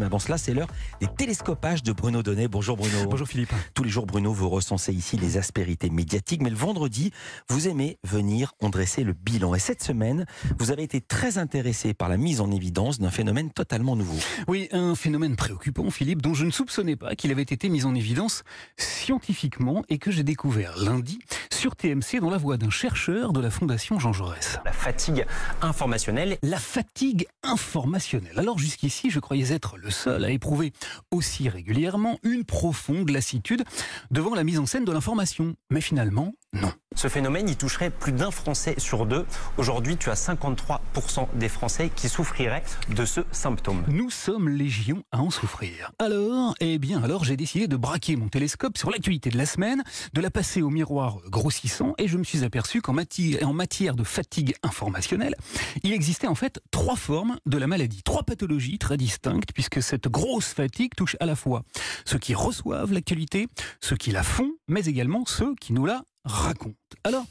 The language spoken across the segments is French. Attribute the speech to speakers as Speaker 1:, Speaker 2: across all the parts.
Speaker 1: Mais avant cela, c'est l'heure des télescopages de Bruno Donnet. Bonjour Bruno.
Speaker 2: Bonjour Philippe.
Speaker 1: Tous les jours, Bruno, vous recensez ici les aspérités médiatiques. Mais le vendredi, vous aimez venir en dresser le bilan. Et cette semaine, vous avez été très intéressé par la mise en évidence d'un phénomène totalement nouveau.
Speaker 2: Oui, un phénomène préoccupant, Philippe, dont je ne soupçonnais pas qu'il avait été mis en évidence scientifiquement et que j'ai découvert lundi sur TMC dans la voix d'un chercheur de la Fondation Jean Jaurès.
Speaker 3: La fatigue informationnelle.
Speaker 2: La fatigue informationnelle. Alors jusqu'ici, je croyais être le seul à éprouver aussi régulièrement une profonde lassitude devant la mise en scène de l'information. Mais finalement, non.
Speaker 3: Ce phénomène, il toucherait plus d'un Français sur deux. Aujourd'hui, tu as 53% des Français qui souffriraient de ce symptôme.
Speaker 2: Nous sommes légion à en souffrir. Alors, eh bien, alors j'ai décidé de braquer mon télescope sur l'actualité de la semaine, de la passer au miroir grossissant, et je me suis aperçu qu'en matière, de fatigue informationnelle, il existait en fait trois formes de la maladie, trois pathologies très distinctes, puisque cette grosse fatigue touche à la fois ceux qui reçoivent l'actualité, ceux qui la font, mais également ceux qui nous la raconte. Alors,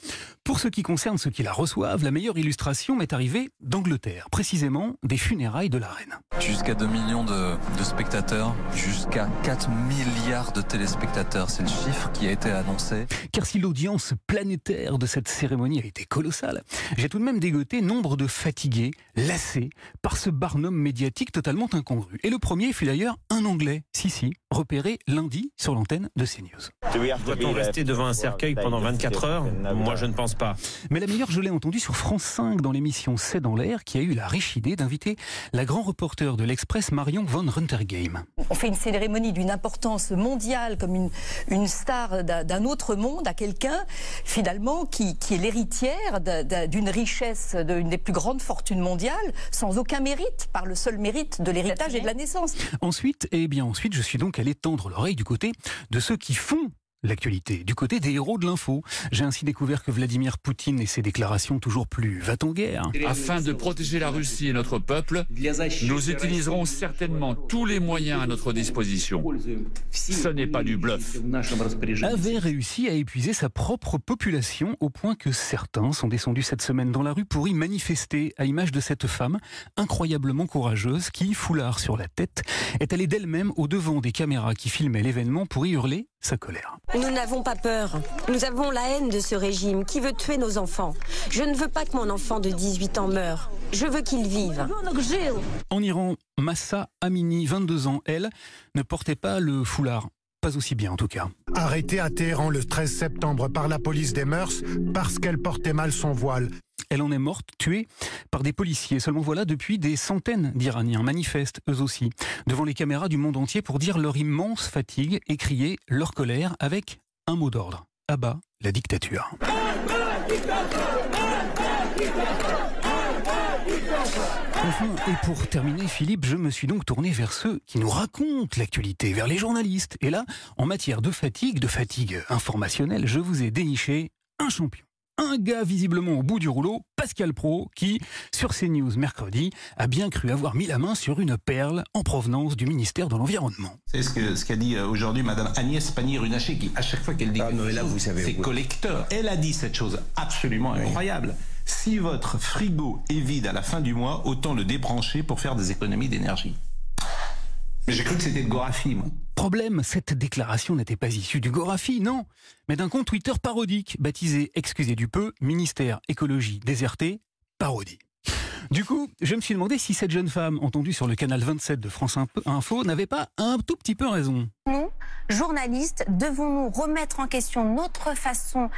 Speaker 2: pour ce qui concerne ceux qui la reçoivent, la meilleure illustration m'est arrivée d'Angleterre, précisément des funérailles de la reine.
Speaker 4: Jusqu'à 2 millions de, de spectateurs, jusqu'à 4 milliards de téléspectateurs, c'est le chiffre qui a été annoncé.
Speaker 2: Car si l'audience planétaire de cette cérémonie a été colossale, j'ai tout de même dégoté nombre de fatigués, lassés par ce barnum médiatique totalement incongru. Et le premier fut d'ailleurs un Anglais, si si, repéré lundi sur l'antenne de CNews.
Speaker 3: Doit-on rester devant un cercueil pendant 24 heures Moi, je ne pense pas.
Speaker 2: Mais la meilleure, je l'ai entendu sur France 5 dans l'émission C'est dans l'air, qui a eu la riche idée d'inviter la grand reporter de l'Express, Marion von Runtergame.
Speaker 5: On fait une cérémonie d'une importance mondiale, comme une, une star d'un autre monde, à quelqu'un, finalement, qui, qui est l'héritière d'une richesse, d'une des plus grandes fortunes mondiales, sans aucun mérite, par le seul mérite de l'héritage et de la naissance.
Speaker 2: Ensuite, eh bien ensuite, je suis donc allé tendre l'oreille du côté de ceux qui font l'actualité. Du côté des héros de l'info, j'ai ainsi découvert que Vladimir Poutine et ses déclarations toujours plus va-t-on-guerre.
Speaker 6: Afin de protéger la Russie et notre peuple, nous utiliserons certainement tous les moyens à notre disposition. Ce n'est pas du bluff.
Speaker 2: Avait réussi à épuiser sa propre population au point que certains sont descendus cette semaine dans la rue pour y manifester à l'image de cette femme incroyablement courageuse qui, foulard sur la tête, est allée d'elle-même au devant des caméras qui filmaient l'événement pour y hurler sa colère.
Speaker 7: Nous n'avons pas peur. Nous avons la haine de ce régime qui veut tuer nos enfants. Je ne veux pas que mon enfant de 18 ans meure. Je veux qu'il vive.
Speaker 2: En Iran, Massa Amini, 22 ans, elle, ne portait pas le foulard. Pas aussi bien en tout cas.
Speaker 8: Arrêtée à Téhéran le 13 septembre par la police des mœurs parce qu'elle portait mal son voile.
Speaker 2: Elle en est morte, tuée par des policiers. Seulement voilà, depuis des centaines d'Iraniens manifestent eux aussi devant les caméras du monde entier pour dire leur immense fatigue et crier leur colère avec un mot d'ordre. Abat la dictature. Et pour terminer, Philippe, je me suis donc tourné vers ceux qui nous racontent l'actualité, vers les journalistes. Et là, en matière de fatigue, de fatigue informationnelle, je vous ai déniché un champion un gars visiblement au bout du rouleau, Pascal Pro, qui, sur CNews mercredi, a bien cru avoir mis la main sur une perle en provenance du ministère de l'Environnement.
Speaker 9: C'est ce qu'a ce dit aujourd'hui Madame Agnès Pannier-Runacher, qui, à chaque fois qu'elle dit
Speaker 1: ah,
Speaker 9: quelque
Speaker 1: là,
Speaker 9: chose,
Speaker 1: vous savez,
Speaker 9: c'est collecteur. Elle a dit cette chose absolument oui. incroyable. Si votre frigo est vide à la fin du mois, autant le débrancher pour faire des économies d'énergie. Mais j'ai cru que c'était de Gorafi, moi.
Speaker 2: Problème, cette déclaration n'était pas issue du Gorafi, non, mais d'un compte Twitter parodique, baptisé, excusez du peu, Ministère Écologie Déserté, parodie. Du coup, je me suis demandé si cette jeune femme, entendue sur le canal 27 de France Info, n'avait pas un tout petit peu raison.
Speaker 10: Nous, journalistes, devons-nous remettre en question notre façon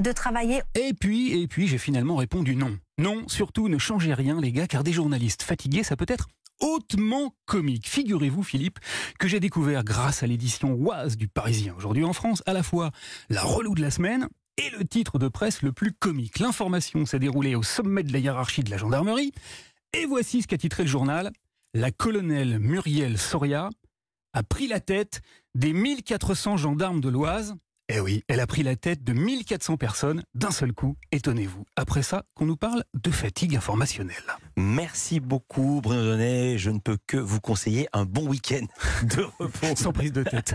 Speaker 10: de travailler
Speaker 2: Et puis, et puis, j'ai finalement répondu non. Non, surtout ne changez rien, les gars, car des journalistes fatigués, ça peut être hautement comique. Figurez-vous, Philippe, que j'ai découvert grâce à l'édition Oise du Parisien aujourd'hui en France, à la fois la relou de la semaine et le titre de presse le plus comique. L'information s'est déroulée au sommet de la hiérarchie de la gendarmerie. Et voici ce qu'a titré le journal. La colonelle Muriel Soria a pris la tête des 1400 gendarmes de l'Oise eh oui, elle a pris la tête de 1400 personnes d'un seul coup, étonnez-vous. Après ça, qu'on nous parle de fatigue informationnelle.
Speaker 1: Merci beaucoup Bruno Donnet, je ne peux que vous conseiller un bon week-end de repos.
Speaker 2: Sans prise de tête.